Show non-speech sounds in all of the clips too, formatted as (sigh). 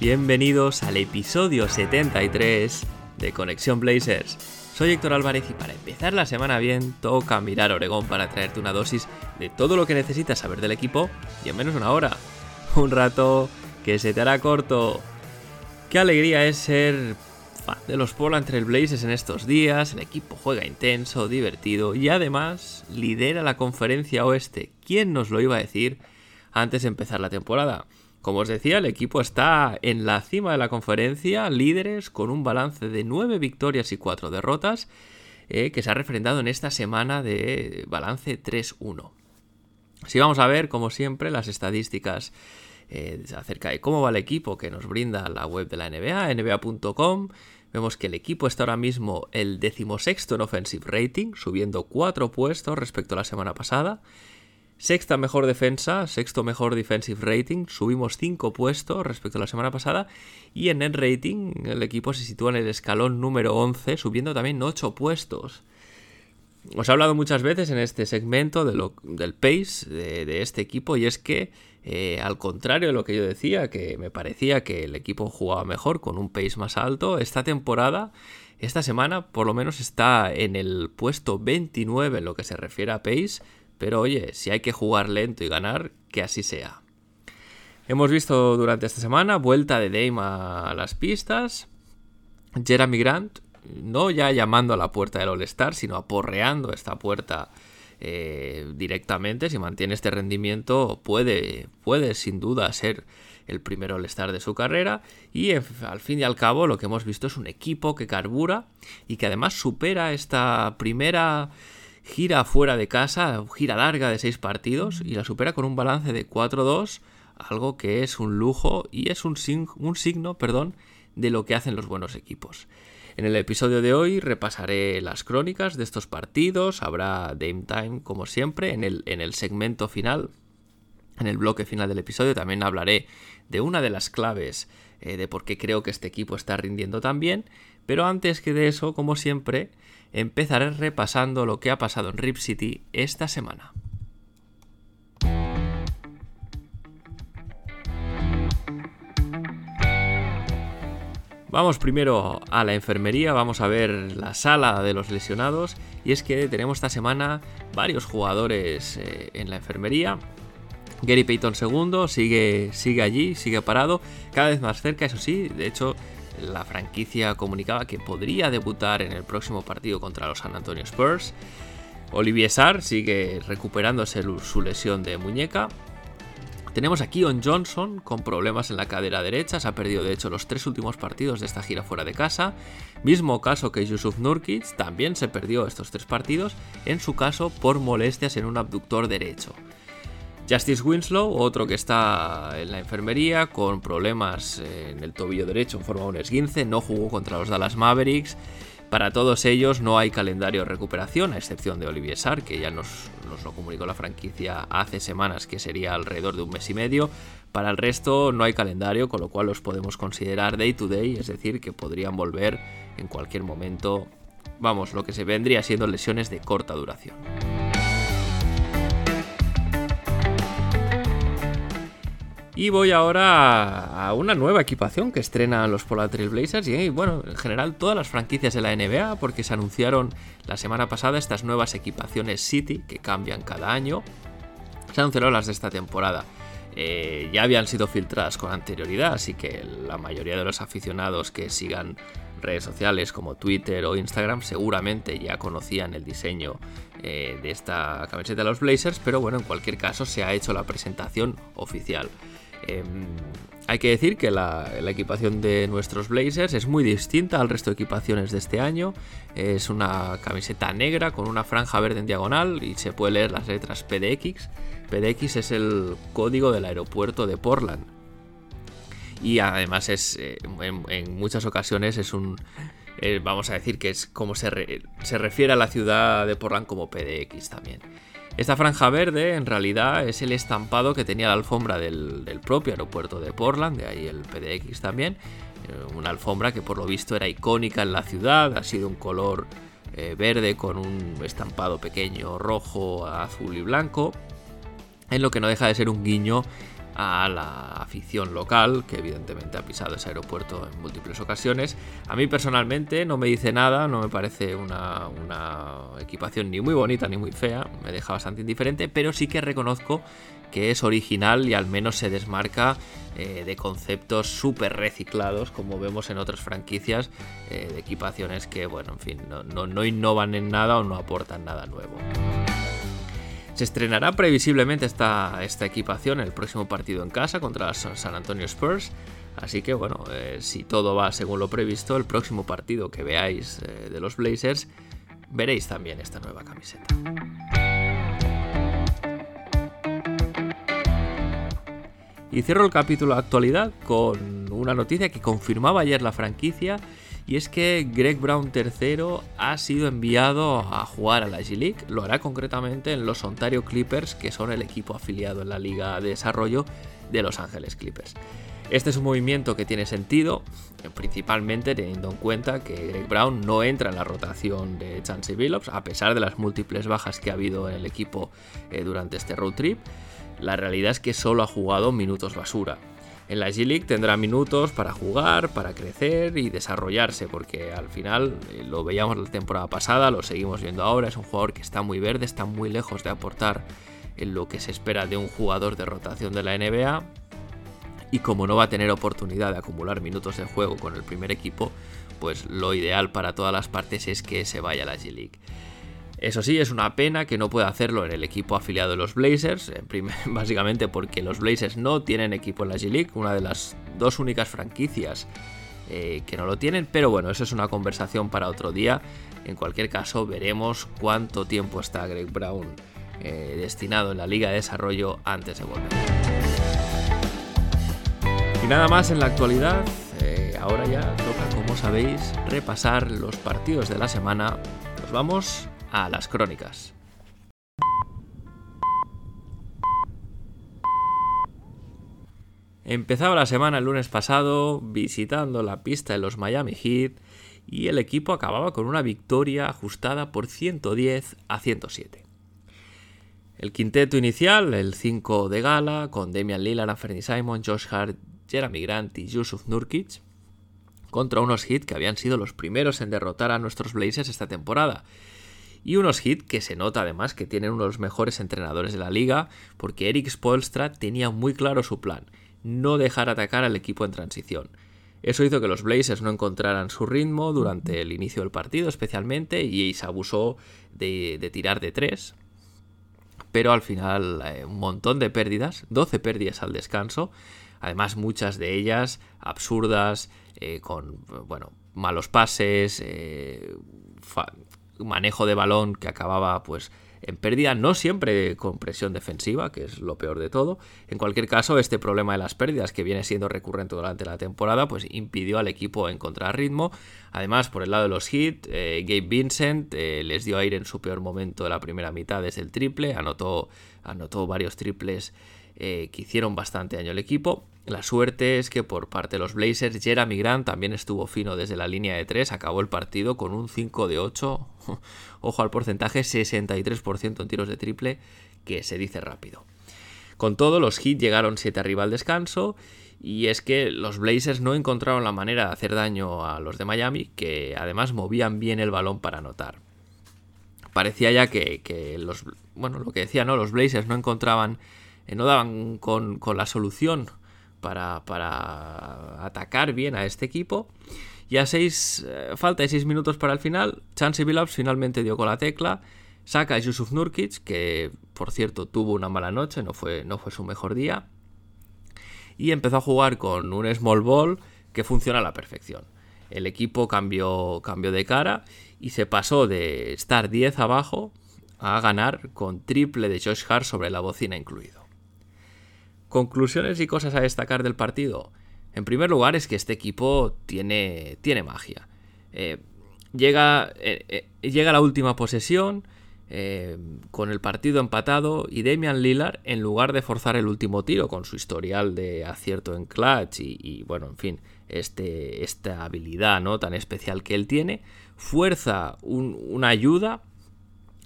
Bienvenidos al episodio 73 de Conexión Blazers. Soy Héctor Álvarez y para empezar la semana bien toca mirar Oregón para traerte una dosis de todo lo que necesitas saber del equipo y en menos de una hora. Un rato que se te hará corto. Qué alegría es ser fan de los Portland Trail Blazers en estos días. El equipo juega intenso, divertido y además lidera la conferencia oeste. ¿Quién nos lo iba a decir antes de empezar la temporada? Como os decía, el equipo está en la cima de la conferencia, líderes con un balance de 9 victorias y 4 derrotas, eh, que se ha refrendado en esta semana de balance 3-1. Si vamos a ver, como siempre, las estadísticas eh, acerca de cómo va el equipo que nos brinda la web de la NBA, nba.com, vemos que el equipo está ahora mismo el decimosexto en offensive rating, subiendo 4 puestos respecto a la semana pasada. Sexta mejor defensa, sexto mejor defensive rating, subimos 5 puestos respecto a la semana pasada y en net rating el equipo se sitúa en el escalón número 11, subiendo también 8 puestos. Os he hablado muchas veces en este segmento de lo, del pace de, este equipo y es que eh, al contrario de lo que yo decía, que me parecía que el equipo jugaba mejor con un pace más alto, esta temporada, esta semana por lo menos está en el puesto 29 en lo que se refiere a pace, pero oye, si hay que jugar lento y ganar, que así sea. Hemos visto durante esta semana vuelta de Dame a las pistas. Jeremy Grant, no ya llamando a la puerta del All-Star, sino aporreando esta puerta eh, directamente. Si mantiene este rendimiento, puede, puede sin duda ser el primer All-Star de su carrera. Y al fin y al cabo, lo que hemos visto es un equipo que carbura y que además supera esta primera gira fuera de casa, gira larga de 6 partidos y la supera con un balance de 4-2, algo que es un lujo y es un, un signo perdón, de lo que hacen los buenos equipos. En el episodio de hoy repasaré las crónicas de estos partidos, habrá Dame Time como siempre, en el, en el segmento final, en el bloque final del episodio también hablaré de una de las claves eh, de por qué creo que este equipo está rindiendo tan bien, pero antes que de eso, como siempre, empezaré repasando lo que ha pasado en Rip City esta semana. Vamos primero a la enfermería, vamos a ver la sala de los lesionados y es que tenemos esta semana varios jugadores eh, en la enfermería. Gary Payton II sigue, sigue allí, sigue parado, cada vez más cerca, eso sí, de hecho la franquicia comunicaba que podría debutar en el próximo partido contra los San Antonio Spurs. Olivier Sarr sigue recuperándose su lesión de muñeca. Tenemos a Keon Johnson con problemas en la cadera derecha, se ha perdido de hecho los tres últimos partidos de esta gira fuera de casa. Mismo caso que Yusuf Nurkic, también se perdió estos tres partidos, en su caso por molestias en un abductor derecho. Justice Winslow, otro que está en la enfermería con problemas en el tobillo derecho en forma de un esguince, no jugó contra los Dallas Mavericks. Para todos ellos no hay calendario de recuperación, a excepción de Olivier Sarr, que ya nos, nos, lo comunicó la franquicia hace semanas que sería alrededor de un mes y medio. Para el resto no hay calendario, con lo cual los podemos considerar day to day, es decir, que podrían volver en cualquier momento. Vamos, lo que se vendría siendo lesiones de corta duración. Y voy ahora a una nueva equipación que estrenan los Trail Blazers y bueno, en general todas las franquicias de la NBA porque se anunciaron la semana pasada estas nuevas equipaciones City que cambian cada año. Se anunciaron las de esta temporada. Eh, ya habían sido filtradas con anterioridad, así que la mayoría de los aficionados que sigan redes sociales como Twitter o Instagram seguramente ya conocían el diseño eh, de esta camiseta de los Blazers, pero bueno, en cualquier caso se ha hecho la presentación oficial. Eh, hay que decir que la, la, equipación de nuestros Blazers es muy distinta al resto de equipaciones de este año. Es una camiseta negra con una franja verde en diagonal y se puede leer las letras PDX. PDX es el código del aeropuerto de Portland. y además es eh, en, muchas ocasiones es un eh, vamos a decir que es como se, se refiere a la ciudad de Portland como PDX también. Esta franja verde en realidad es el estampado que tenía la alfombra del, propio aeropuerto de Portland, de ahí el PDX también. Una alfombra que por lo visto era icónica en la ciudad, ha sido un color verde con un estampado pequeño rojo, azul y blanco en lo que no deja de ser un guiño a la afición local, que evidentemente ha pisado ese aeropuerto en múltiples ocasiones. A mí personalmente no me dice nada, no me parece una, equipación ni muy bonita ni muy fea, me deja bastante indiferente, pero sí que reconozco que es original y al menos se desmarca eh, de conceptos súper reciclados, como vemos en otras franquicias eh, de equipaciones que, bueno, en fin, no innovan en nada o no aportan nada nuevo. Se estrenará previsiblemente esta, esta equipación el próximo partido en casa contra San Antonio Spurs. Así que bueno, eh, si todo va según lo previsto, el próximo partido que veáis eh, de los Blazers, veréis también esta nueva camiseta. Y cierro el capítulo de actualidad con una noticia que confirmaba ayer la franquicia y es que Greg Brown III ha sido enviado a jugar a la G-League. Lo hará concretamente en los Ontario Clippers, que son el equipo afiliado en la Liga de Desarrollo de Los Ángeles Clippers. Este es un movimiento que tiene sentido, principalmente teniendo en cuenta que Greg Brown no entra en la rotación de Chancey Billups, a pesar de las múltiples bajas que ha habido en el equipo eh, durante este road trip. La realidad es que solo ha jugado minutos basura. En la G-League tendrá minutos para jugar, para crecer y desarrollarse, porque al final eh, lo veíamos la temporada pasada, lo seguimos viendo ahora, es un jugador que está muy verde, está muy lejos de aportar en lo que se espera de un jugador de rotación de la NBA. Y como no va a tener oportunidad de acumular minutos de juego con el primer equipo, pues lo ideal para todas las partes es que se vaya a la G-League. Eso sí, es una pena que no pueda hacerlo en el equipo afiliado de los Blazers, (laughs) básicamente porque los Blazers no tienen equipo en la G-League, una de las dos únicas franquicias eh, que no lo tienen, pero bueno, eso es una conversación para otro día. En cualquier caso, veremos cuánto tiempo está Greg Brown eh, destinado en la Liga de Desarrollo antes de volver. Y nada más en la actualidad, eh, ahora ya toca, como sabéis, repasar los partidos de la semana. Nos vamos a las crónicas. Empezaba la semana el lunes pasado visitando la pista de los Miami Heat y el equipo acababa con una victoria ajustada por 110 a 107. El quinteto inicial, el 5 de gala, con Damian Lillard, Anthony Simon, Josh Hart, Jeremy Grant y Yusuf Nurkic, contra unos Heat que habían sido los primeros en derrotar a nuestros Blazers esta temporada y unos hits que se nota además que tienen uno de los mejores entrenadores de la liga, porque Eric Spoelstra tenía muy claro su plan, no dejar atacar al equipo en transición. Eso hizo que los Blazers no encontraran su ritmo durante el inicio del partido especialmente y se abusó de, tirar de tres. Pero al final eh, un montón de pérdidas, 12 pérdidas al descanso, además muchas de ellas absurdas, eh, con bueno, malos pases, eh, manejo de balón que acababa pues en pérdida, no siempre con presión defensiva, que es lo peor de todo. En cualquier caso, este problema de las pérdidas, que viene siendo recurrente durante la temporada, pues impidió al equipo encontrar ritmo. Además, por el lado de los hits, eh, Gabe Vincent eh, les dio aire en su peor momento de la primera mitad desde el triple, anotó, anotó varios triples eh, que hicieron bastante daño al equipo. La suerte es que por parte de los Blazers, Jeremy Grant también estuvo fino desde la línea de 3, acabó el partido con un 5 de 8, (laughs) ojo al porcentaje, 63% en tiros de triple, que se dice rápido. Con todo, los Heat llegaron 7 arriba al descanso, y es que los Blazers no encontraron la manera de hacer daño a los de Miami, que además movían bien el balón para anotar. Parecía ya que, los, bueno, lo que decía, ¿no? Los Blazers no encontraban, eh, no daban con, con la solución para, para atacar bien a este equipo. Y a seis, eh, falta de 6 minutos para el final, Chansey Billups finalmente dio con la tecla, saca a Yusuf Nurkic, que por cierto tuvo una mala noche, no fue, no fue su mejor día, y empezó a jugar con un small ball que funciona a la perfección. El equipo cambió, cambió de cara y se pasó de estar 10 abajo a ganar con triple de Josh Hart sobre la bocina incluido. Conclusiones y cosas a destacar del partido. En primer lugar es que este equipo tiene, tiene magia. Eh, llega, eh, llega la última posesión con el partido empatado y Damian Lillard, en lugar de forzar el último tiro con su historial de acierto en clutch y, bueno, en fin, este, esta habilidad ¿no? tan especial que él tiene, fuerza una ayuda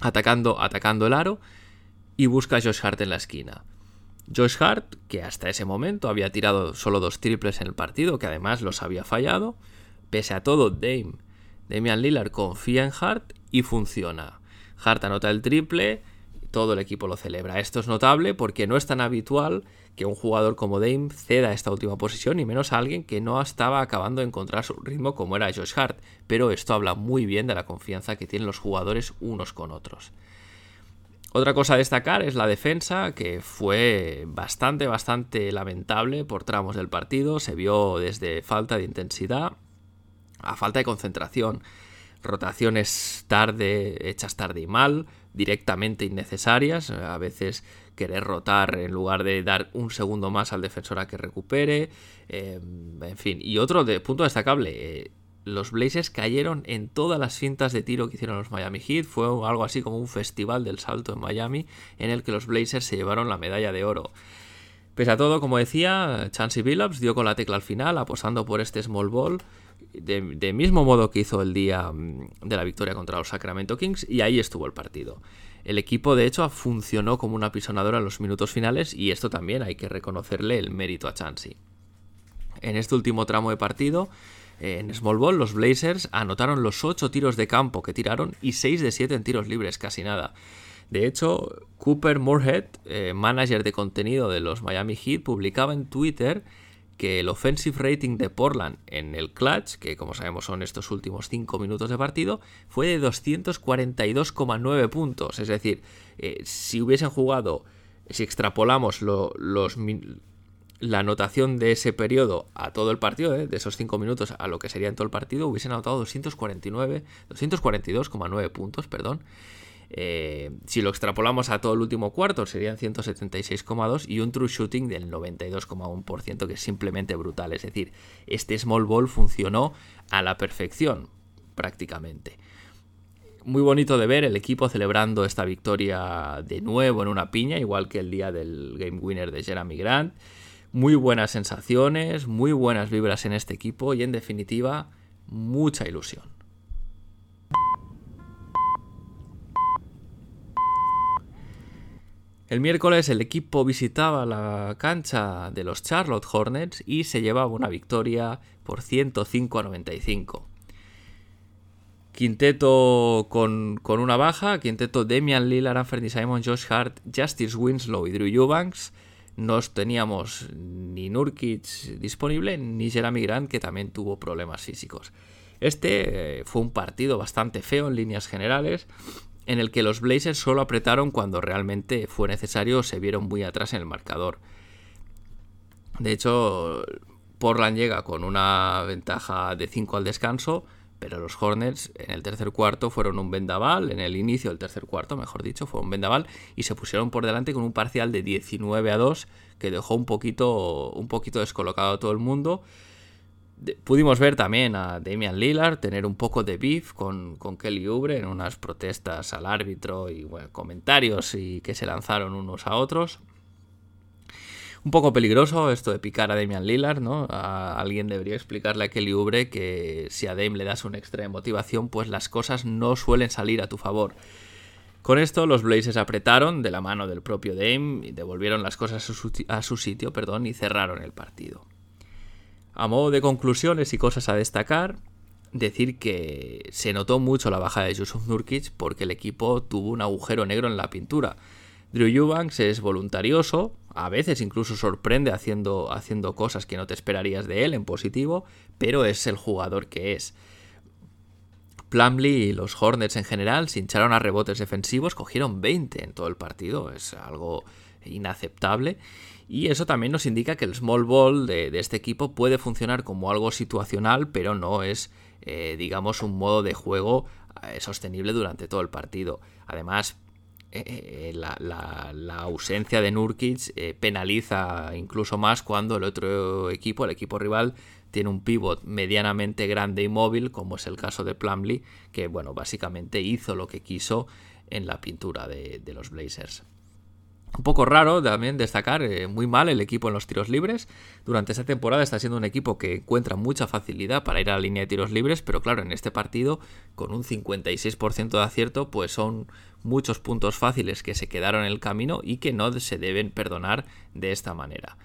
atacando, atacando el aro y busca a Josh Hart en la esquina. Josh Hart, que hasta ese momento había tirado solo dos triples en el partido, que además los había fallado, pese a todo, Dame, Damian Lillard confía en Hart y funciona. Hart anota el triple, todo el equipo lo celebra. Esto es notable porque no es tan habitual que un jugador como Dame ceda esta última posición, y menos a alguien que no estaba acabando de encontrar su ritmo como era Josh Hart. Pero esto habla muy bien de la confianza que tienen los jugadores unos con otros. Otra cosa a destacar es la defensa, que fue bastante, bastante lamentable por tramos del partido. Se vio desde falta de intensidad a falta de concentración. Rotaciones tarde, hechas tarde y mal, directamente innecesarias. A veces querer rotar en lugar de dar un segundo más al defensor a que recupere. Eh, en fin, y otro de, punto destacable. Eh, los Blazers cayeron en todas las cintas de tiro que hicieron los Miami Heat. Fue algo así como un festival del salto en Miami en el que los Blazers se llevaron la medalla de oro. Pese a todo, como decía, Chansey Billups dio con la tecla al final, apostando por este small ball, de, mismo modo que hizo el día mm, de la victoria contra los Sacramento Kings, y ahí estuvo el partido. El equipo, de hecho, funcionó como una pisonadora en los minutos finales, y esto también hay que reconocerle el mérito a Chansey. En este último tramo de partido, en Small Ball, los Blazers anotaron los 8 tiros de campo que tiraron y 6 de 7 en tiros libres, casi nada. De hecho, Cooper Moorhead, eh, manager de contenido de los Miami Heat, publicaba en Twitter que el offensive rating de Portland en el clutch, que como sabemos son estos últimos 5 minutos de partido, fue de 242,9 puntos. Es decir, eh, si hubiesen jugado, si extrapolamos los, la anotación de ese periodo a todo el partido, ¿eh? de esos 5 minutos a lo que sería en todo el partido, hubiesen anotado 249, 242,9 puntos, perdón. Eh, si lo extrapolamos a todo el último cuarto, serían 176,2 y un true shooting del 92,1%, que es simplemente brutal. Es decir, este small ball funcionó a la perfección, prácticamente. Muy bonito de ver el equipo celebrando esta victoria de nuevo en una piña, igual que el día del game winner de Jeremy Grant muy buenas sensaciones, muy buenas vibras en este equipo y en definitiva mucha ilusión. El miércoles el equipo visitaba la cancha de los Charlotte Hornets y se llevaba una victoria por 105 a 95. Quinteto con, una baja, quinteto Damian Lillard, Anthony Simon, Josh Hart, Justice Winslow y Drew Eubanks no teníamos ni Nurkic disponible ni Jeremy Grant que también tuvo problemas físicos. Este eh, fue un partido bastante feo en líneas generales en el que los Blazers solo apretaron cuando realmente fue necesario o se vieron muy atrás en el marcador. De hecho, Portland llega con una ventaja de 5 al descanso pero los Hornets en el tercer cuarto fueron un vendaval, en el inicio del tercer cuarto, mejor dicho, fue un vendaval y se pusieron por delante con un parcial de 19 a 2 que dejó un poquito, un poquito descolocado a todo el mundo. pudimos ver también a Damian Lillard tener un poco de beef con, con Kelly Oubre en unas protestas al árbitro y comentarios y que se lanzaron unos a otros un poco peligroso esto de picar a Damian Lillard, ¿no? alguien debería explicarle a Kelly Oubre que si a Dame le das un extra de motivación, pues las cosas no suelen salir a tu favor. Con esto los Blazers apretaron de la mano del propio Dame y devolvieron las cosas a su, sitio perdón, y cerraron el partido. A modo de conclusiones y cosas a destacar, decir que se notó mucho la baja de Yusuf Nurkic porque el equipo tuvo un agujero negro en la pintura. Drew Eubanks es voluntarioso, a veces incluso sorprende haciendo, haciendo cosas que no te esperarías de él en positivo, pero es el jugador que es. Plumlee y los Hornets en general se hincharon a rebotes defensivos, cogieron 20 en todo el partido, es algo inaceptable. Y eso también nos indica que el small ball de, este equipo puede funcionar como algo situacional, pero no es, eh, digamos, un modo de juego eh, sostenible durante todo el partido. Además, eh, la, ausencia de Nurkic penaliza incluso más cuando el otro equipo, el equipo rival, tiene un pivot medianamente grande y móvil, como es el caso de Plumlee, que bueno, básicamente hizo lo que quiso en la pintura de los Blazers. Un poco raro también destacar, eh, muy mal el equipo en los tiros libres. Durante esta temporada está siendo un equipo que encuentra mucha facilidad para ir a la línea de tiros libres, pero claro, en este partido, con un 56% de acierto, pues son muchos puntos fáciles que se quedaron en el camino y que no se deben perdonar de esta manera.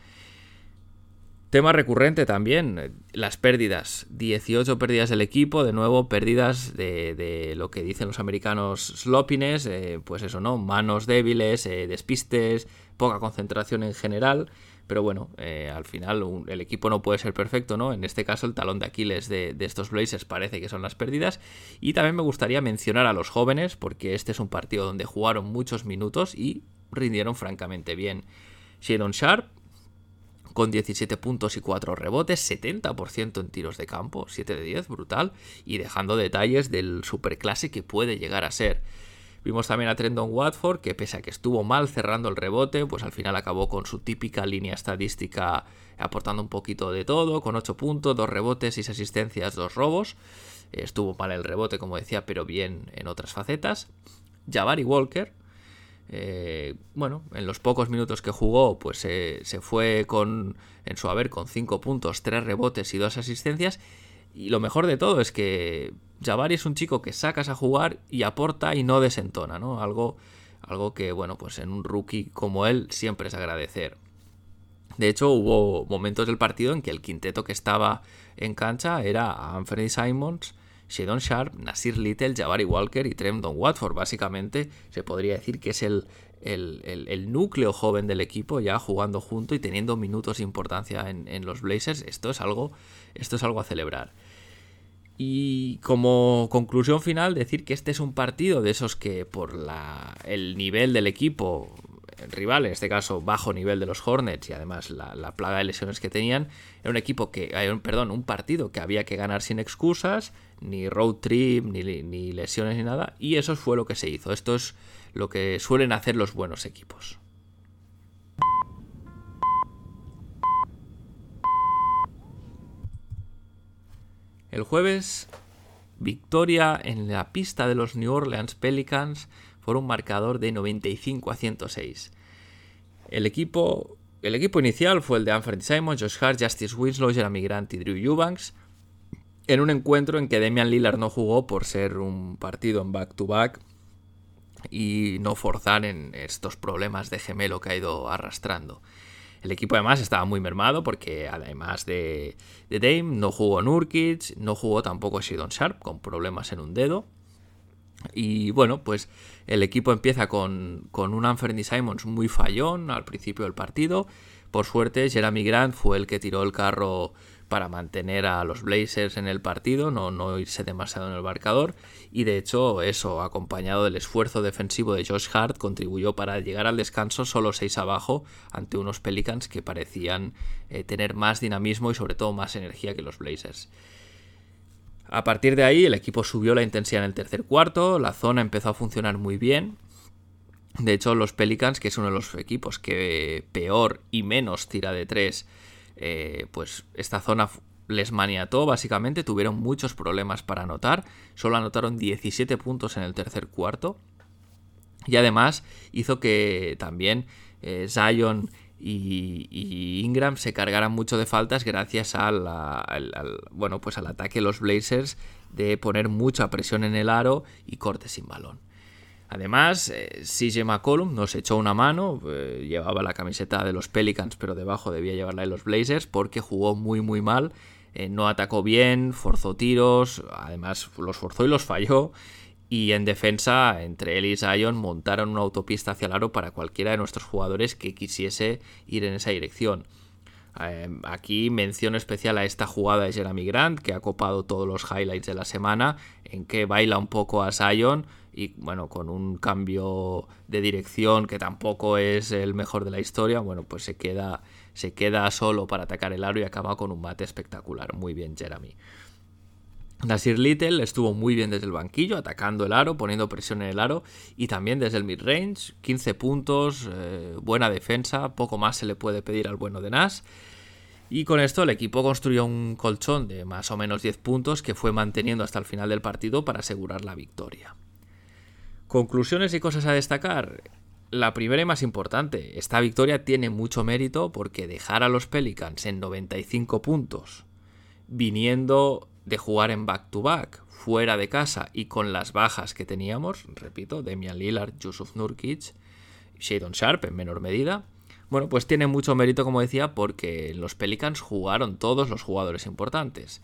Tema recurrente también, las pérdidas. 18 pérdidas del equipo, de nuevo pérdidas de, lo que dicen los americanos sloppiness, eh, pues eso, ¿no? Manos débiles, eh, despistes, poca concentración en general. Pero bueno, eh, al final el equipo no puede ser perfecto, ¿no? En este caso el talón de Aquiles de, de, estos Blazers parece que son las pérdidas. Y también me gustaría mencionar a los jóvenes, porque este es un partido donde jugaron muchos minutos y rindieron francamente bien. Shadon Sharp, con 17 puntos y 4 rebotes, 70% en tiros de campo, 7 de 10, brutal, y dejando detalles del superclase que puede llegar a ser. Vimos también a Trendon Watford, que pese a que estuvo mal cerrando el rebote, pues al final acabó con su típica línea estadística aportando un poquito de todo, con 8 puntos, 2 rebotes, 6 asistencias, 2 robos. Estuvo mal el rebote, como decía, pero bien en otras facetas. Jabari Walker, eh, bueno, en los pocos minutos que jugó, pues se fue con, en su haber con 5 puntos, 3 rebotes y 2 asistencias. Y lo mejor de todo es que Jabari es un chico que sacas a jugar y aporta y no desentona, ¿no? Algo, algo que, bueno, pues en un rookie como él siempre es agradecer. De hecho, hubo momentos del partido en que el quinteto que estaba en cancha era Anthony Simons, Shadon Sharp, Nasir Little, Jabari Walker y Tremdon Watford. Básicamente se podría decir que es el, el, núcleo joven del equipo ya jugando junto y teniendo minutos de importancia en, los Blazers. Esto es, algo, esto es algo a celebrar. Y como conclusión final, decir que este es un partido de esos que por la, el nivel del equipo rival, en este caso bajo nivel de los Hornets y además la, plaga de lesiones que tenían, era un equipo que, perdón, un partido que había que ganar sin excusas, ni road trip, ni, ni lesiones ni nada, y eso fue lo que se hizo. Esto es lo que suelen hacer los buenos equipos. El jueves, victoria en la pista de los New Orleans Pelicans por un marcador de 95 a 106. El equipo, el equipo inicial fue el de Anthony Simon, Josh Hart, Justice Winslow, Jeremy Grant y Drew Eubanks, en un encuentro en que Damian Lillard no jugó por ser un partido en back-to-back y no forzar en estos problemas de gemelo que ha ido arrastrando. El equipo además estaba muy mermado porque además de, de Dame no jugó Nurkic, no jugó tampoco Shadon Sharp con problemas en un dedo. Y bueno, pues el equipo empieza con, un Anthony Simons muy fallón al principio del partido. Por suerte, Jeremy Grant fue el que tiró el carro para mantener a los Blazers en el partido, no, no irse demasiado en el marcador. Y de hecho, eso, acompañado del esfuerzo defensivo de Josh Hart, contribuyó para llegar al descanso solo 6 abajo ante unos Pelicans que parecían eh, tener más dinamismo y sobre todo más energía que los Blazers. A partir de ahí el equipo subió la intensidad en el tercer cuarto, la zona empezó a funcionar muy bien. De hecho, los Pelicans, que es uno de los equipos que peor y menos tira de tres, eh, pues esta zona les maniató básicamente, tuvieron muchos problemas para anotar, solo anotaron 17 puntos en el tercer cuarto. Y además hizo que también eh, Zion y, Ingram se cargaran mucho de faltas gracias al, bueno, pues al ataque de los Blazers de poner mucha presión en el aro y corte sin balón. Además, eh, CJ McCollum nos echó una mano, eh, llevaba la camiseta de los Pelicans, pero debajo debía llevarla de los Blazers porque jugó muy muy mal, eh, no atacó bien, forzó tiros, además los forzó y los falló y en defensa, entre él y Zion montaron una autopista hacia el aro para cualquiera de nuestros jugadores que quisiese ir en esa dirección. Em, aquí menciono especial a esta jugada de Jeremy Grant, que ha copado todos los highlights de la semana, en que baila un poco a Zion y bueno, con un cambio de dirección que tampoco es el mejor de la historia, bueno, pues se queda, se queda solo para atacar el aro y acaba con un mate espectacular. Muy bien, Jeremy. Nasir Little estuvo muy bien desde el banquillo, atacando el aro, poniendo presión en el aro y también desde el mid-range, 15 puntos, eh, buena defensa, poco más se le puede pedir al bueno de Nas. Y con esto el equipo construyó un colchón de más o menos 10 puntos que fue manteniendo hasta el final del partido para asegurar la victoria. Conclusiones y cosas a destacar. La primera y más importante, esta victoria tiene mucho mérito porque dejar a los Pelicans en 95 puntos, viniendo de jugar en back-to-back, fuera de casa y con las bajas que teníamos, repito, Demian Lillard, Yusuf Nurkic, Shadon Sharp en menor medida, bueno, pues tiene mucho mérito, como decía, porque los Pelicans jugaron todos los jugadores importantes.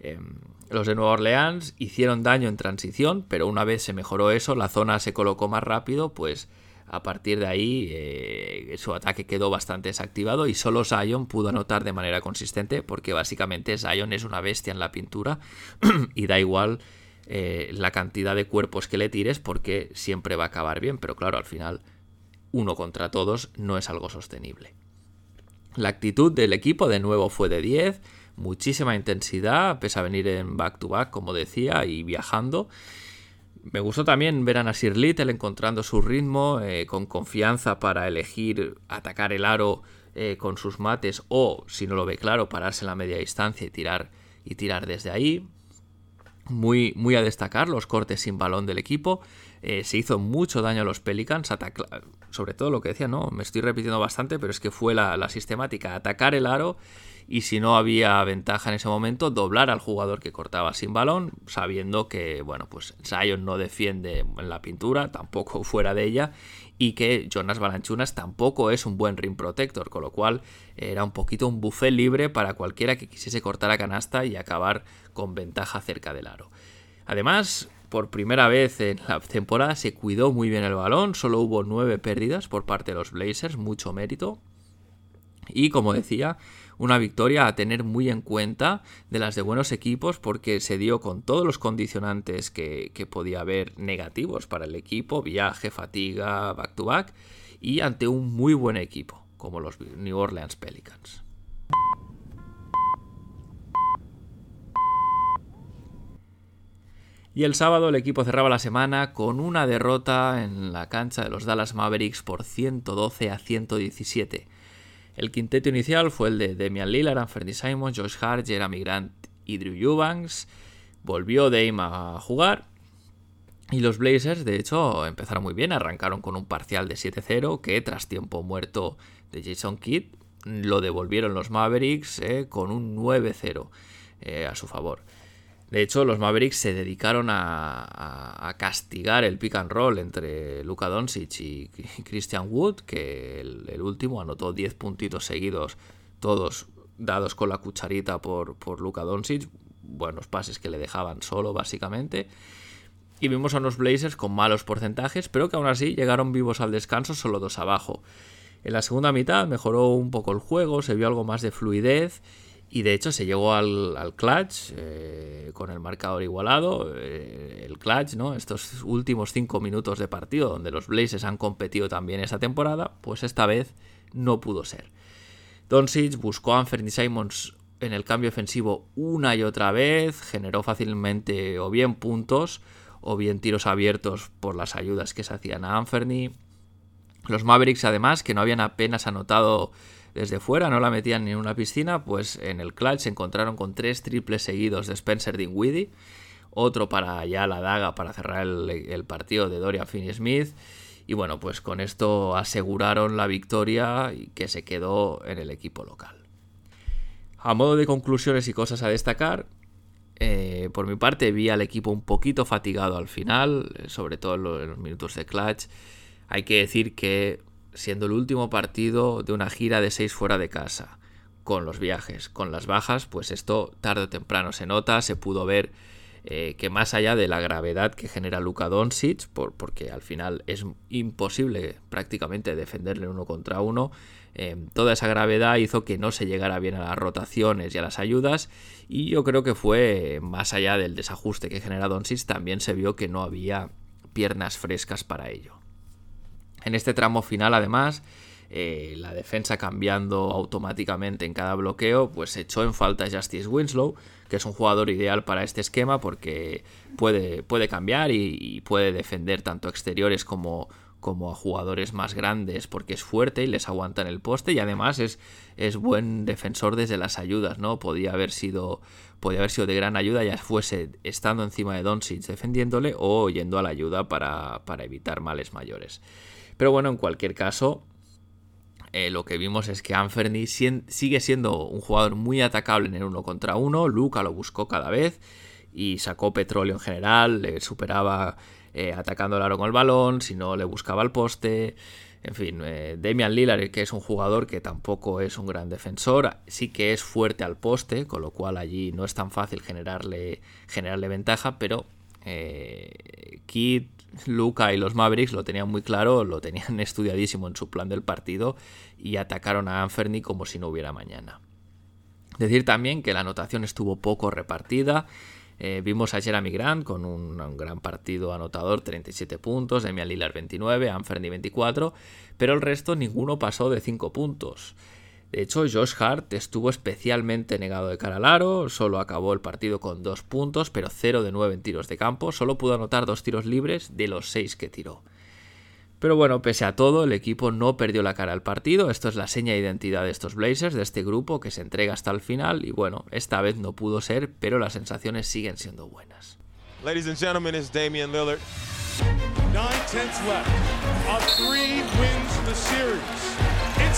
Em, los de Nueva Orleans hicieron daño en transición, pero una vez se mejoró eso, la zona se colocó más rápido, pues a partir de ahí eh, su ataque quedó bastante desactivado y solo Zion pudo anotar de manera consistente porque básicamente Zion es una bestia en la pintura (clears throat) y da igual eh, la cantidad de cuerpos que le tires porque siempre va a acabar bien, pero claro, al final uno contra todos no es algo sostenible. La actitud del equipo de nuevo fue de 10, muchísima intensidad, pese a venir en back to back, como decía, y viajando. Me gustó también ver a Nasir Little encontrando su ritmo, eh, con confianza para elegir atacar el aro eh, con sus mates o, si no lo ve claro, pararse en la media distancia y tirar, y tirar desde ahí. Muy, muy a destacar los cortes sin balón del equipo. Eh, se hizo mucho daño a los Pelicans, sobre todo lo que decía, no, me estoy repitiendo bastante, pero es que fue la, la sistemática, atacar el aro y si no había ventaja en ese momento, doblar al jugador que cortaba sin balón, sabiendo que, bueno, pues Zion no defiende en la pintura, tampoco (laughs) fuera de ella, y que Jonas Balanchunas tampoco es un buen rim protector, con lo cual era un poquito un buffet libre para cualquiera que quisiese cortar a canasta y acabar con ventaja cerca del aro. Además, por primera vez en la temporada se cuidó muy bien el balón, solo hubo nueve pérdidas por parte de los Blazers, mucho mérito. Y como decía, una victoria a tener muy en cuenta de las de buenos equipos porque se dio con todos los condicionantes que, podía haber negativos para el equipo, viaje, fatiga, back to back, y ante un muy buen equipo como los New Orleans Pelicans. Y el sábado el equipo cerraba la semana con una derrota en la cancha de los Dallas Mavericks por 112 a 117. El quinteto inicial fue el de Demian Lillard, Anthony Simons, Josh Hart, Jeremy Grant y Drew Eubanks. Volvió Dame a jugar. Y los Blazers, de hecho, empezaron muy bien. Arrancaron con un parcial de 7-0 que tras tiempo muerto de Jason Kidd lo devolvieron los Mavericks eh, con un 9-0 eh, a su favor. De hecho, los Mavericks se dedicaron a, castigar el pick and roll entre Luka Doncic y Christian Wood, que el, último anotó 10 puntitos seguidos, todos dados con la cucharita por, por Luka Doncic, buenos pases que le dejaban solo básicamente. Y vimos a unos Blazers con malos porcentajes, pero que aún así llegaron vivos al descanso solo dos abajo. En la segunda mitad mejoró un poco el juego, se vio algo más de fluidez y de hecho se llegó al, al clutch eh, con el marcador igualado. Eh, el clutch, ¿no? Estos últimos cinco minutos de partido donde los Blazers han competido también esta temporada, pues esta vez no pudo ser. Doncic buscó a Anthony Simons en el cambio ofensivo una y otra vez, generó fácilmente o bien puntos o bien tiros abiertos por las ayudas que se hacían a Anthony. Los Mavericks además, que no habían apenas anotado desde fuera, no la metían ni en una piscina, pues en el clutch se encontraron con tres triples seguidos de Spencer Dinwiddie, otro para ya la daga para cerrar el, partido de Dorian Finney-Smith, y bueno, pues con esto aseguraron la victoria y que se quedó en el equipo local. A modo de conclusiones y cosas a destacar, eh, por mi parte vi al equipo un poquito fatigado al final, eh, sobre todo en los minutos de clutch. Hay que decir que siendo el último partido de una gira de seis fuera de casa, con los viajes, con las bajas, pues esto tarde o temprano se nota, se pudo ver eh, que más allá de la gravedad que genera Luka Doncic, por, porque al final es imposible prácticamente defenderle uno contra uno, eh, toda esa gravedad hizo que no se llegara bien a las rotaciones y a las ayudas, y yo creo que fue más allá del desajuste que genera Doncic, también se vio que no había piernas frescas para ello. En este tramo final, además, eh, la defensa cambiando automáticamente en cada bloqueo, pues echó en falta Justice Winslow, que es un jugador ideal para este esquema porque puede, puede cambiar y, puede defender tanto exteriores como, como a jugadores más grandes porque es fuerte y les aguanta en el poste y además es, es buen defensor desde las ayudas, ¿no? Podía haber sido podía haber sido de gran ayuda ya fuese estando encima de Doncic defendiéndole o yendo a la ayuda para, para evitar males mayores. Pero bueno, en cualquier caso, eh, lo que vimos es que Anferny sigue siendo un jugador muy atacable en el uno contra uno. Luca lo buscó cada vez y sacó petróleo en general, le superaba eh, atacando el aro con el balón, si no le buscaba el poste. En fin, eh, Damian Lillard, que es un jugador que tampoco es un gran defensor, sí que es fuerte al poste, con lo cual allí no es tan fácil generarle, generarle ventaja, pero eh, Kid, Luca y los Mavericks lo tenían muy claro, lo tenían (laughs) estudiadísimo en su plan del partido y atacaron a Anferny como si no hubiera mañana. Decir también que la anotación estuvo poco repartida. Eh, vimos a Jeremy Grant con un, gran partido anotador, 37 puntos, Damian Lillard 29, Anferny 24, pero el resto ninguno pasó de 5 puntos. De hecho, Josh Hart estuvo especialmente negado de cara al aro, solo acabó el partido con 2 puntos, pero 0 de 9 en tiros de campo, solo pudo anotar 2 tiros libres de los 6 que tiró. Pero bueno, pese a todo, el equipo no perdió la cara al partido. Esto es la seña de identidad de estos Blazers, de este grupo que se entrega hasta el final. Y bueno, esta vez no pudo ser, pero las sensaciones siguen siendo buenas. Ladies and gentlemen, it's Damian Lillard. Nine tenths left. A three wins the series.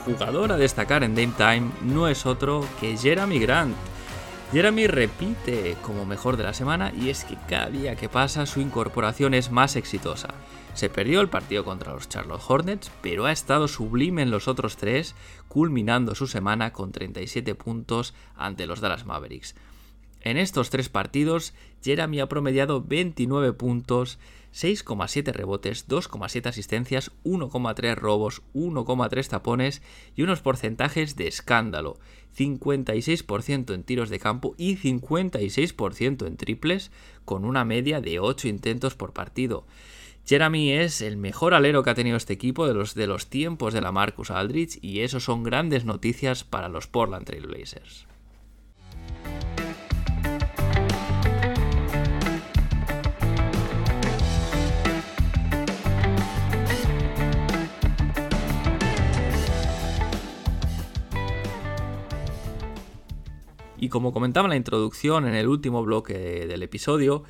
jugador a destacar en Dame Time, no es otro que Jeremy Grant. Jeremy repite como mejor de la semana y es que cada día que pasa su incorporación es más exitosa. Se perdió el partido contra los Charlotte Hornets, pero ha estado sublime en los otros tres, culminando su semana con 37 puntos ante los Dallas Mavericks. En estos tres partidos, Jeremy ha promediado 29 puntos, 6,7 rebotes, 2,7 asistencias, 1,3 robos, 1,3 tapones y unos porcentajes de escándalo. 56% en tiros de campo y 56% en triples, con una media de 8 intentos por partido. Jeremy es el mejor alero que ha tenido este equipo de los, de los tiempos de la Marcus Aldridge y eso son grandes noticias para los Portland Trail Y como comentaba en la introducción en el último bloque del episodio,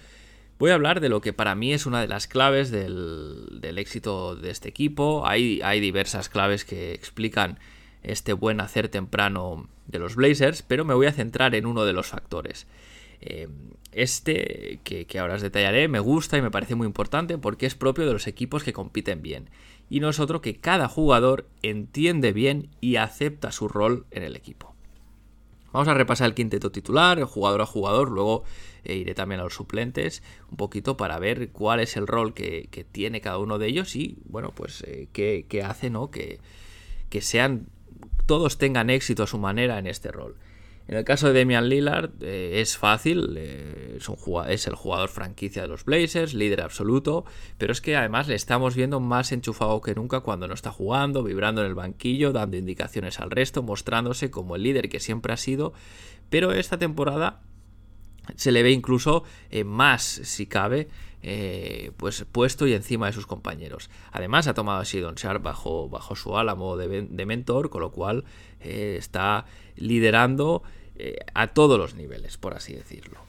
voy a hablar de lo que para mí es una de las claves del, éxito de este equipo. Hay, diversas claves que explican este buen hacer temprano de los Blazers, pero me voy a centrar en uno de los factores. Eh, este, que, que, ahora os detallaré, me gusta y me parece muy importante porque es propio de los equipos que compiten bien. Y no es otro que cada jugador entiende bien y acepta su rol en el equipo. Vamos a repasar el quinteto titular, jugador a jugador, luego eh, iré también a los suplentes un poquito para ver cuál es el rol que, tiene cada uno de ellos y, bueno, pues eh, qué, hace, ¿no? Que, que sean, todos tengan éxito a su manera en este rol. En el caso de Damian Lillard eh, es fácil, eh, es, es, el jugador franquicia de los Blazers, líder absoluto, pero es que además le estamos viendo más enchufado que nunca cuando no está jugando, vibrando en el banquillo, dando indicaciones al resto, mostrándose como el líder que siempre ha sido, pero esta temporada se le ve incluso eh, más, si cabe, pues puesto y encima de sus compañeros. Además ha tomado a Don Sharp bajo, bajo su álamo de mentor, con lo cual está liderando eh, a todos los niveles, por así decirlo.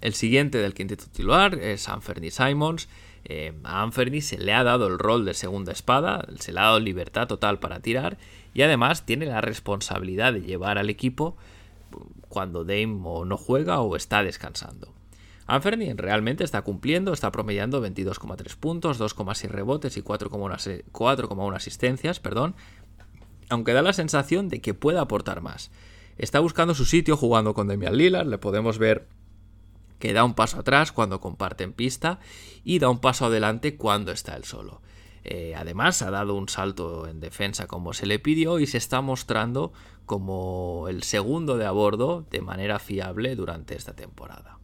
El siguiente del quinteto titular es Anferny Simons. Eh, a Anferny se le ha dado el rol de segunda espada, se le ha dado libertad total para tirar y además tiene la responsabilidad de llevar al equipo cuando Dame no juega o está descansando. Anferny realmente está cumpliendo, está promediando 22,3 puntos, 2,6 rebotes y 4,1 asistencias, perdón, aunque da la sensación de que puede aportar más. Está buscando su sitio jugando con Demian Lillard, le podemos ver que da un paso atrás cuando comparten pista y da un paso adelante cuando está él solo. Eh, además, ha dado un salto en defensa como se le pidió y se está mostrando como el segundo de a bordo de manera fiable durante esta temporada.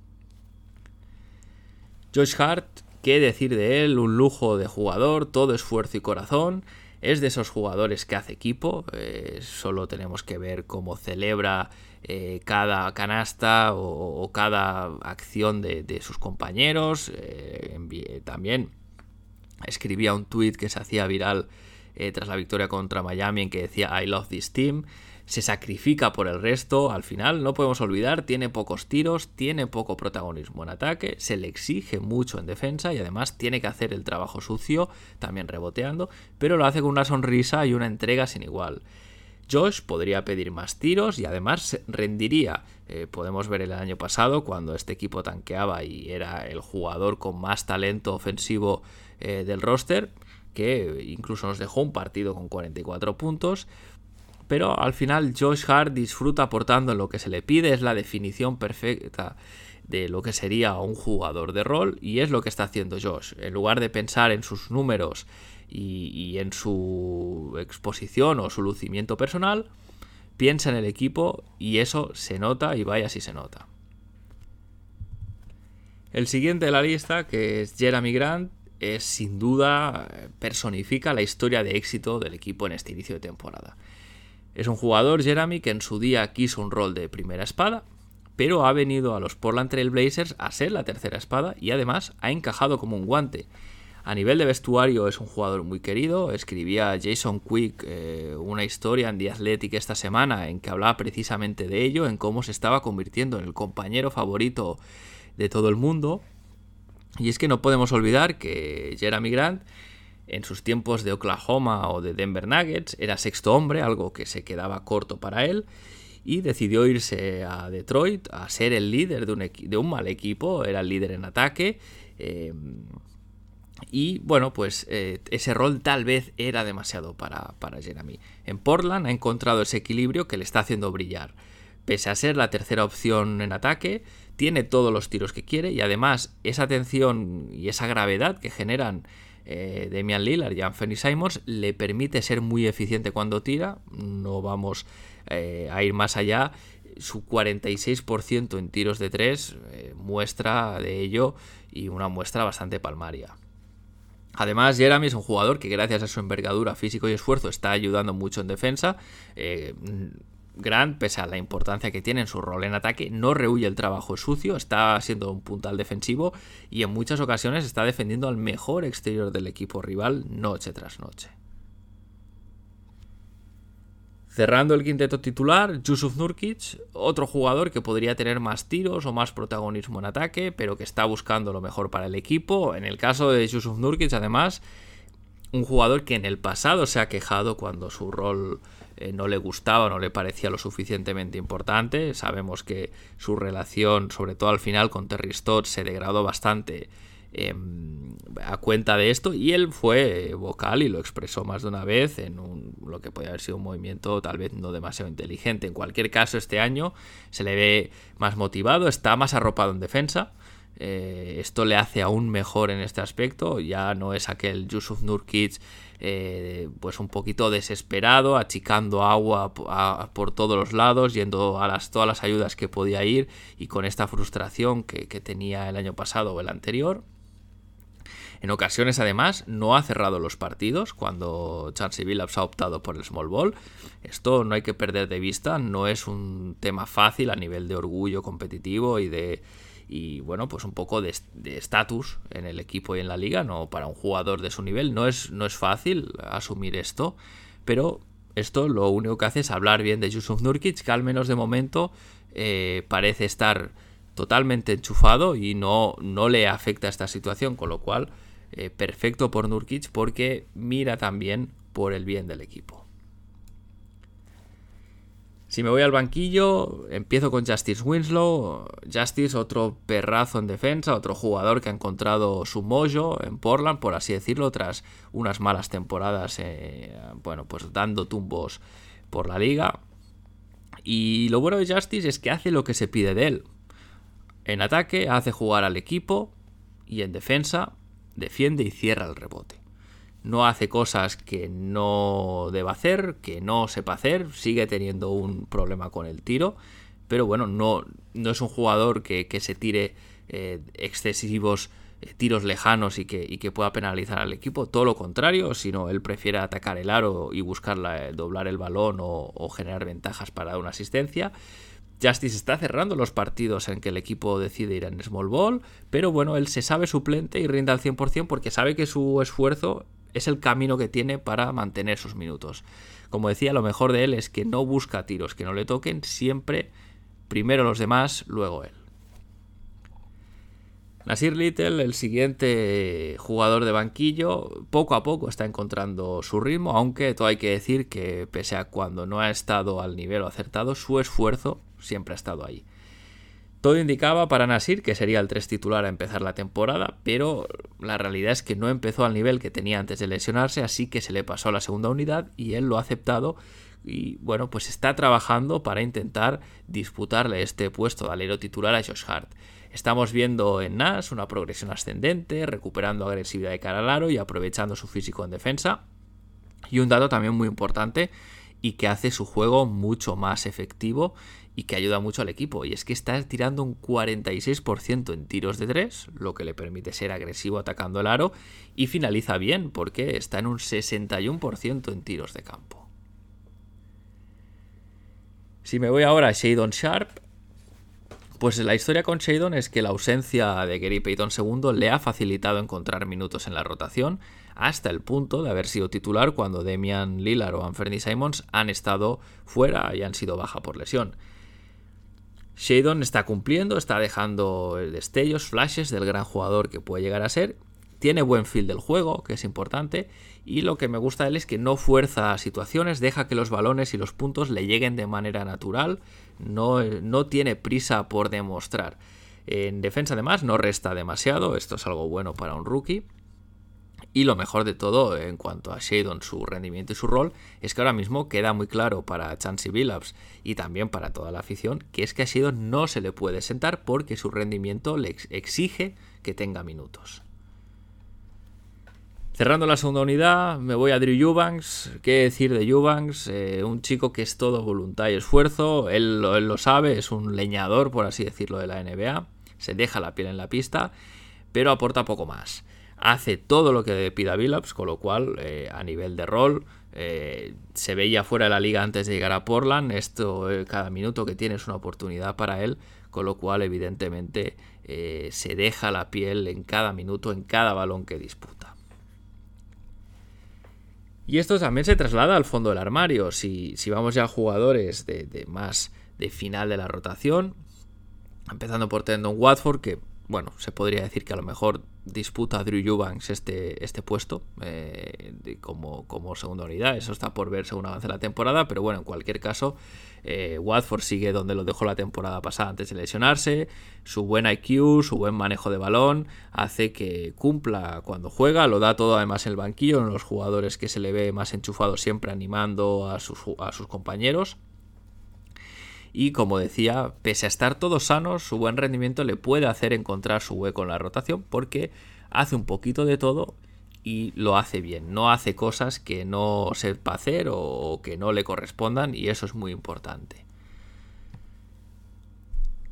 Josh Hart, qué decir de él, un lujo de jugador, todo esfuerzo y corazón. Es de esos jugadores que hace equipo, eh, solo tenemos que ver cómo celebra eh, cada canasta o, cada acción de, sus compañeros. también escribía un tweet que se hacía viral eh, tras la victoria contra Miami en que decía I love this team. Se sacrifica por el resto, al final no podemos olvidar, tiene pocos tiros, tiene poco protagonismo en ataque, se le exige mucho en defensa y además tiene que hacer el trabajo sucio, también reboteando, pero lo hace con una sonrisa y una entrega sin igual. Josh podría pedir más tiros y además rendiría. Eh, podemos ver el año pasado cuando este equipo tanqueaba y era el jugador con más talento ofensivo eh, del roster, que incluso nos dejó un partido con 44 puntos. Pero al final Josh Hart disfruta aportando lo que se le pide, es la definición perfecta de lo que sería un jugador de rol y es lo que está haciendo Josh. En lugar de pensar en sus números y, en su exposición o su lucimiento personal, piensa en el equipo y eso se nota y vaya si se nota. El siguiente de la lista, que es Jeremy Grant, es sin duda personifica la historia de éxito del equipo en este inicio de temporada. Es un jugador, Jeremy, que en su día quiso un rol de primera espada, pero ha venido a los Portland Trail Blazers a ser la tercera espada y además ha encajado como un guante. A nivel de vestuario es un jugador muy querido. Escribía Jason Quick eh, una historia en The Athletic esta semana en que hablaba precisamente de ello, en cómo se estaba convirtiendo en el compañero favorito de todo el mundo. Y es que no podemos olvidar que Jeremy Grant en sus tiempos de Oklahoma o de Denver Nuggets era sexto hombre, algo que se quedaba corto para él, y decidió irse a Detroit a ser el líder de un, de un mal equipo, era el líder en ataque. Em, y bueno, pues eh, ese rol tal vez era demasiado para, para Jeremy. En Portland ha encontrado ese equilibrio que le está haciendo brillar. Pese a ser la tercera opción en ataque, tiene todos los tiros que quiere y además esa tensión y esa gravedad que generan eh, Damian Lillard y Anthony Simons le permite ser muy eficiente cuando tira. No vamos eh, a ir más allá. Su 46% en tiros de 3 eh, muestra de ello y una muestra bastante palmaria. Además, Jeremy es un jugador que gracias a su envergadura, físico y esfuerzo está ayudando mucho en defensa. Grant, pese a la importancia que tiene en su rol en ataque, no rehuye el trabajo sucio, está siendo un puntal defensivo y en muchas ocasiones está defendiendo al mejor exterior del equipo rival noche tras noche. Cerrando el quinteto titular, Yusuf Nurkic, otro jugador que podría tener más tiros o más protagonismo en ataque, pero que está buscando lo mejor para el equipo. En el caso de Yusuf Nurkic, además, un jugador que en el pasado se ha quejado cuando su rol eh, no le gustaba, no le parecía lo suficientemente importante. Sabemos que su relación, sobre todo al final con Terry Stott, se degradó bastante em, a cuenta de esto y él fue vocal y lo expresó más de una vez en lo que puede haber sido un movimiento tal vez no demasiado inteligente. En cualquier caso, este año se le ve más motivado, está más arropado en defensa. Eh, esto le hace aún mejor en este aspecto. Ya no es aquel Yusuf Nurkic eh, pues un poquito desesperado, achicando agua por todos los lados, yendo a las, todas las ayudas que podía ir y con esta frustración que, tenía el año pasado o el anterior. En ocasiones, además, no ha cerrado los partidos cuando Chance Billups ha optado por el small ball. Esto no hay que perder de vista, no es un tema fácil a nivel de orgullo competitivo y de, y bueno, pues un poco de estatus en el equipo y en la liga, no para un jugador de su nivel, no es, no es fácil asumir esto, pero esto lo único que hace es hablar bien de Yusuf Nurkic, que al menos de momento eh, parece estar totalmente enchufado y no, no le afecta esta situación, con lo cual eh, perfecto por Nurkic porque mira también por el bien del equipo. Si me voy al banquillo, empiezo con Justice Winslow. Justice, otro perrazo en defensa, otro jugador que ha encontrado su mojo en Portland, por así decirlo, tras unas malas temporadas, eh, bueno, pues dando tumbos por la liga. Y lo bueno de Justice es que hace lo que se pide de él. En ataque hace jugar al equipo y en defensa defiende y cierra el rebote no hace cosas que no deba hacer, que no sepa hacer, sigue teniendo un problema con el tiro, pero bueno, no, no es un jugador que, se tire eh, excesivos eh, tiros lejanos y que, que, pueda penalizar al equipo, todo lo contrario, sino él prefiere atacar el aro y buscar eh, doblar el balón o, generar ventajas para una asistencia. Justice está cerrando los partidos en que el equipo decide ir en small ball, pero bueno, él se sabe suplente y rinde al 100% porque sabe que su esfuerzo es el camino que tiene para mantener sus minutos. Como decía, lo mejor de él es que no busca tiros que no le toquen, siempre primero los demás, luego él. Nasir Little, el siguiente jugador de banquillo, poco a poco está encontrando su ritmo, aunque todo hay que decir que pese a cuando no ha estado al nivel acertado, su esfuerzo siempre ha estado ahí. Todo indicaba para Nasir que sería el 3 titular a empezar la temporada, pero la realidad es que no empezó al nivel que tenía antes de lesionarse, así que se le pasó a la segunda unidad y él lo ha aceptado y bueno, pues está trabajando para intentar disputarle este puesto de alero titular a Josh Hart. Estamos viendo en Nas una progresión ascendente, recuperando agresividad de cara al aro y aprovechando su físico en defensa. Y un dato también muy importante y que hace su juego mucho más efectivo y que ayuda mucho al equipo. Y es que está tirando un 46% en tiros de 3, lo que le permite ser agresivo atacando el aro, y finaliza bien porque está en un 61% en tiros de campo. Si me voy ahora a Shadon Sharp, pues la historia con Shadon es que la ausencia de Gary Payton II le ha facilitado encontrar minutos en la rotación, hasta el punto de haber sido titular cuando Damian Lillard o Anthony Simons han estado fuera y han sido baja por lesión. Shadon está cumpliendo, está dejando destellos, flashes del gran jugador que puede llegar a ser. Tiene buen feel del juego, que es importante. Y lo que me gusta de él es que no fuerza situaciones, deja que los balones y los puntos le lleguen de manera natural. No, no tiene prisa por demostrar. En defensa, además, no resta demasiado. Esto es algo bueno para un rookie. Y lo mejor de todo en cuanto a Shadon, su rendimiento y su rol, es que ahora mismo queda muy claro para Chansey Billups y también para toda la afición que es que a Shadon no se le puede sentar porque su rendimiento le exige que tenga minutos. Cerrando la segunda unidad, me voy a Drew Eubanks. ¿Qué decir de Eubanks? Eh, un chico que es todo voluntad y esfuerzo. Él, él lo sabe, es un leñador, por así decirlo, de la NBA. Se deja la piel en la pista, pero aporta poco más hace todo lo que pida Billups, con lo cual eh, a nivel de rol eh, se veía fuera de la liga antes de llegar a Portland, esto eh, cada minuto que tiene es una oportunidad para él, con lo cual evidentemente se deja la piel en cada minuto, en cada balón que disputa. Y esto también se traslada al fondo del armario. Si, vamos ya a jugadores de, de, más de final de la rotación, empezando por Tendon Watford, que bueno, se podría decir que a lo mejor disputa Drew Eubanks este, este puesto eh, como, como, segunda unidad. Eso está por ver según avance la temporada, pero bueno, en cualquier caso, eh, Watford sigue donde lo dejó la temporada pasada antes de lesionarse. Su buen IQ, su buen manejo de balón, hace que cumpla cuando juega, lo da todo además en el banquillo, en los jugadores que se le ve más enchufado siempre animando a sus, a sus compañeros. Y como decía, pese a estar todos sanos, su buen rendimiento le puede hacer encontrar su hueco en la rotación porque hace un poquito de todo y lo hace bien. No hace cosas que no sepa hacer o que no le correspondan y eso es muy importante.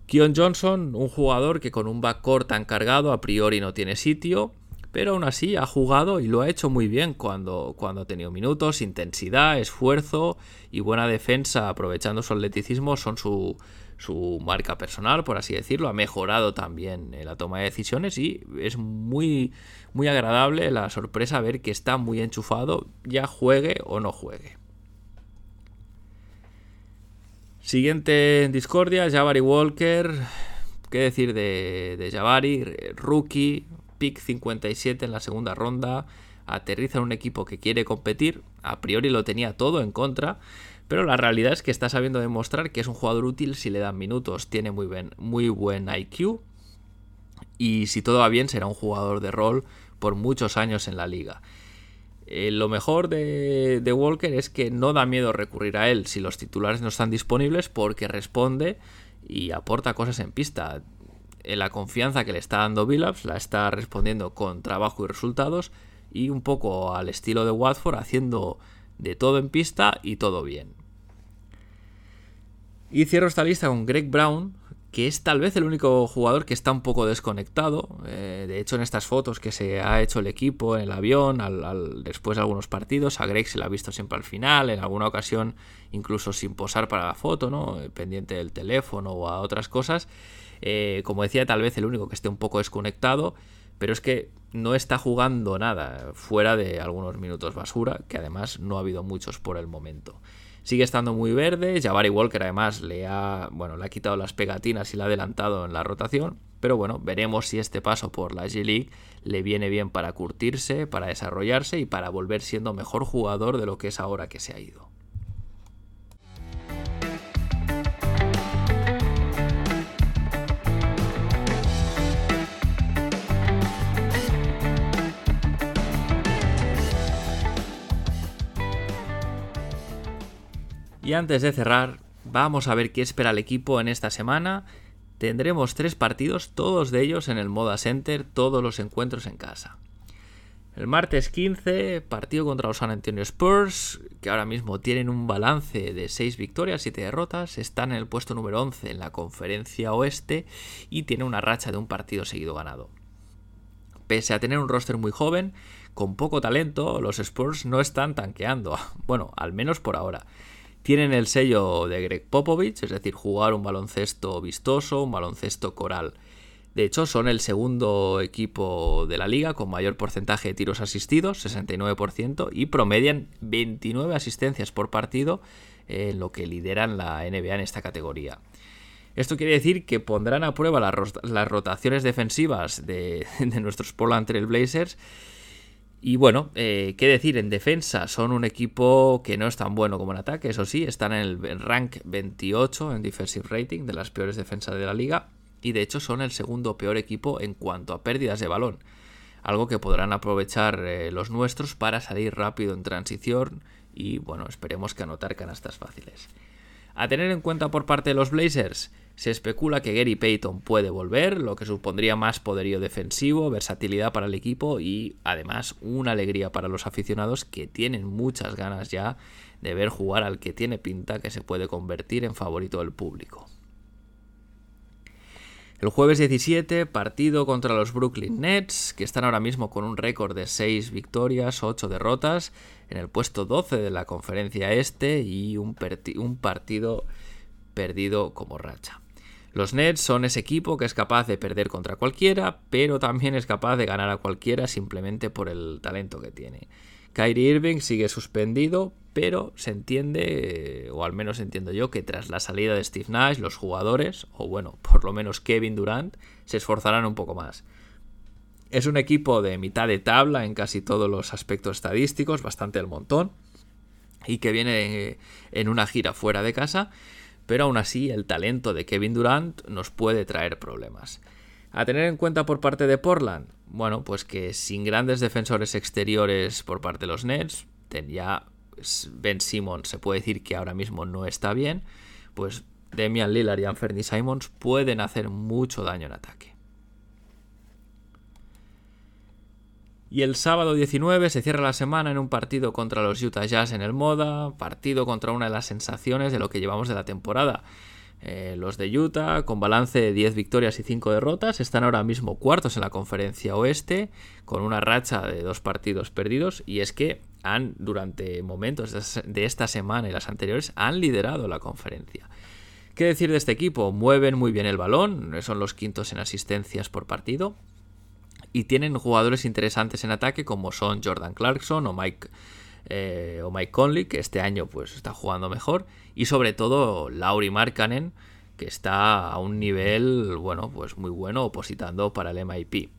Kion Johnson, un jugador que con un backcourt tan cargado a priori no tiene sitio, pero aún así ha jugado y lo ha hecho muy bien cuando, cuando ha tenido minutos, intensidad, esfuerzo y buena defensa aprovechando su atleticismo son su, su marca personal, por así decirlo. Ha mejorado también en la toma de decisiones y es muy, muy agradable la sorpresa ver que está muy enchufado, ya juegue o no juegue. Siguiente en discordia, Jabari Walker. ¿Qué decir de, de Jabari? Rookie, 57 en la segunda ronda, aterriza en un equipo que quiere competir, a priori lo tenía todo en contra, pero la realidad es que está sabiendo demostrar que es un jugador útil si le dan minutos, tiene muy, muy buen IQ y si todo va bien será un jugador de rol por muchos años en la liga. Eh, lo mejor de, Walker es que no da miedo recurrir a él si los titulares no están disponibles porque responde y aporta cosas en pista. Eh, la confianza que le está dando Billups la está respondiendo con trabajo y resultados y un poco al estilo de Watford haciendo de todo en pista y todo bien. Y cierro esta lista con Greg Brown, que es tal vez el único jugador que está un poco desconectado. Eh, de hecho, en estas fotos que se ha hecho el equipo en el avión, después de algunos partidos, a Greg se la ha visto siempre al final, en alguna ocasión incluso sin posar para la foto, ¿no? Eh, pendiente del teléfono o a otras cosas. Eh, como decía, tal vez el único que esté un poco desconectado, pero es que no está jugando nada fuera de algunos minutos basura, que además no ha habido muchos por el momento. Sigue estando muy verde. Jabari Walker además le ha, bueno, le ha quitado las pegatinas y le ha adelantado en la rotación. Pero bueno, veremos si este paso por la G-League le viene bien para curtirse, para desarrollarse y para volver siendo mejor jugador de lo que es ahora que se ha ido. Y antes de cerrar, vamos a ver qué espera el equipo en esta semana. Tendremos tres partidos, todos de ellos en el Moda Center, todos los encuentros en casa. El martes 15, partido contra los San Antonio Spurs, que ahora mismo tienen un balance de 6 victorias, 7 derrotas, están en el puesto número 11 en la conferencia oeste y tienen una racha de un partido seguido ganado. Pese a tener un roster muy joven, con poco talento, los Spurs no están tanqueando, (laughs) bueno, al menos por ahora. Tienen el sello de Greg Popovich, es decir, jugar un baloncesto vistoso, un baloncesto coral. De hecho, son el segundo equipo de la liga con mayor porcentaje de tiros asistidos, 69%, y promedian 29 asistencias por partido, en lo que lideran la NBA en esta categoría. Esto quiere decir que pondrán a prueba las, rotaciones defensivas de, (laughs) de nuestros Portland Trail Blazers y bueno, eh, qué decir, en defensa son un equipo que no es tan bueno como en ataque, eso sí, están en el rank 28 en defensive rating de las peores defensas de la liga y de hecho son el segundo peor equipo en cuanto a pérdidas de balón, algo que podrán aprovechar eh, los nuestros para salir rápido en transición y bueno, esperemos que anotar canastas fáciles. A tener en cuenta por parte de los Blazers, se especula que Gary Payton puede volver, lo que supondría más poderío defensivo, versatilidad para el equipo y además una alegría para los aficionados que tienen muchas ganas ya de ver jugar al que tiene pinta que se puede convertir en favorito del público. El jueves 17, partido contra los Brooklyn Nets, que están ahora mismo con un récord de 6 victorias, 8 derrotas, en el puesto 12 de la conferencia este y un, un partido perdido como racha. Los Nets son ese equipo que es capaz de perder contra cualquiera, pero también es capaz de ganar a cualquiera simplemente por el talento que tiene. Kyrie Irving sigue suspendido, pero se entiende, o al menos entiendo yo, que tras la salida de Steve Nash, los jugadores, o bueno, por lo menos Kevin Durant, se esforzarán un poco más. Es un equipo de mitad de tabla en casi todos los aspectos estadísticos, bastante el montón, y que viene en una gira fuera de casa pero aún así el talento de Kevin Durant nos puede traer problemas. A tener en cuenta por parte de Portland, bueno, pues que sin grandes defensores exteriores por parte de los Nets, ya Ben Simmons se puede decir que ahora mismo no está bien, pues Demian Lillard y Anthony Simons pueden hacer mucho daño en ataque. Y el sábado 19 se cierra la semana en un partido contra los Utah Jazz en el Moda, partido contra una de las sensaciones de lo que llevamos de la temporada. Eh, los de Utah, con balance de 10 victorias y 5 derrotas, están ahora mismo cuartos en la conferencia oeste, con una racha de dos partidos perdidos, y es que han, durante momentos de esta semana y las anteriores, han liderado la conferencia. ¿Qué decir de este equipo? Mueven muy bien el balón, son los quintos en asistencias por partido, y tienen jugadores interesantes en ataque como son Jordan Clarkson o Mike, eh, o Mike Conley, que este año pues está jugando mejor, y sobre todo Lauri Markkanen, que está a un nivel bueno, pues muy bueno opositando para el MIP.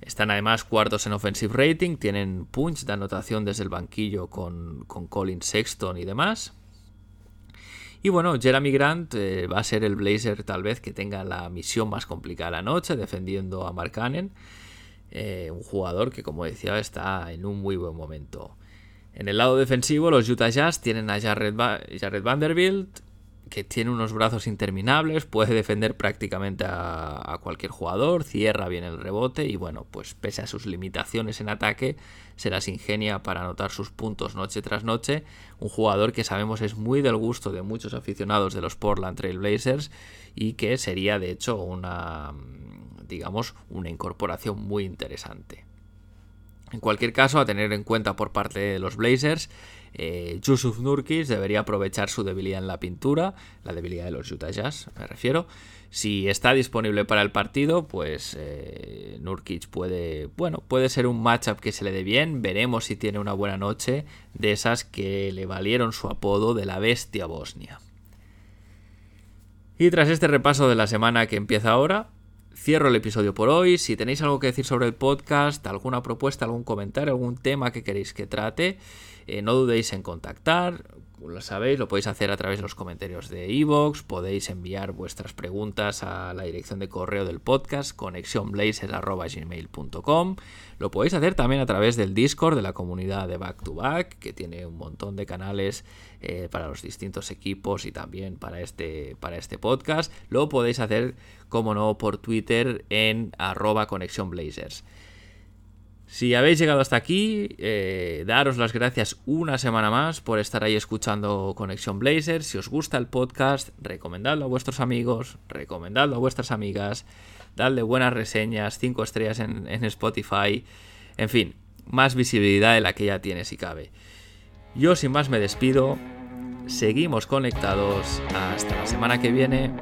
Están además cuartos en offensive rating, tienen punch de anotación desde el banquillo con, con Colin Sexton y demás. Y bueno, Jeremy Grant eh, va a ser el Blazer tal vez que tenga la misión más complicada la noche, defendiendo a Mark. Eh, un jugador que, como decía, está en un muy buen momento. En el lado defensivo, los Utah Jazz tienen a Jared, Vanderbilt, que tiene unos brazos interminables, puede defender prácticamente a, cualquier jugador, cierra bien el rebote y bueno, pues pese a sus limitaciones en ataque, se las ingenia para anotar sus puntos noche tras noche. Un jugador que sabemos es muy del gusto de muchos aficionados de los Portland Trail Blazers y que sería de hecho una, digamos, una incorporación muy interesante. En cualquier caso, a tener en cuenta por parte de los Blazers, eh, Yusuf Nurkic debería aprovechar su debilidad en la pintura, la debilidad de los Utah Jazz, me refiero. Si está disponible para el partido, pues eh, Nurkic puede, bueno, puede ser un matchup que se le dé bien. Veremos si tiene una buena noche de esas que le valieron su apodo de la bestia bosnia. Y tras este repaso de la semana que empieza ahora, Cierro el episodio por hoy. Si tenéis algo que decir sobre el podcast, alguna propuesta, algún comentario, algún tema que queréis que trate, eh, no dudéis en contactar. Lo sabéis, lo podéis hacer a través de los comentarios de iVoox, podéis enviar vuestras preguntas a la dirección de correo del podcast, conexionblazers.gmail.com. Lo podéis hacer también a través del Discord de la comunidad de Back to Back, que tiene un montón de canales eh, para los distintos equipos y también para este, para este podcast. Lo podéis hacer, como no, por Twitter en arroba conexionblazers. Si habéis llegado hasta aquí, eh, daros las gracias una semana más por estar ahí escuchando Conexión Blazer. Si os gusta el podcast, recomendadlo a vuestros amigos, recomendadlo a vuestras amigas, dadle buenas reseñas, 5 estrellas en, en Spotify, en fin, más visibilidad de la que ya tiene si cabe. Yo sin más me despido, seguimos conectados, hasta la semana que viene.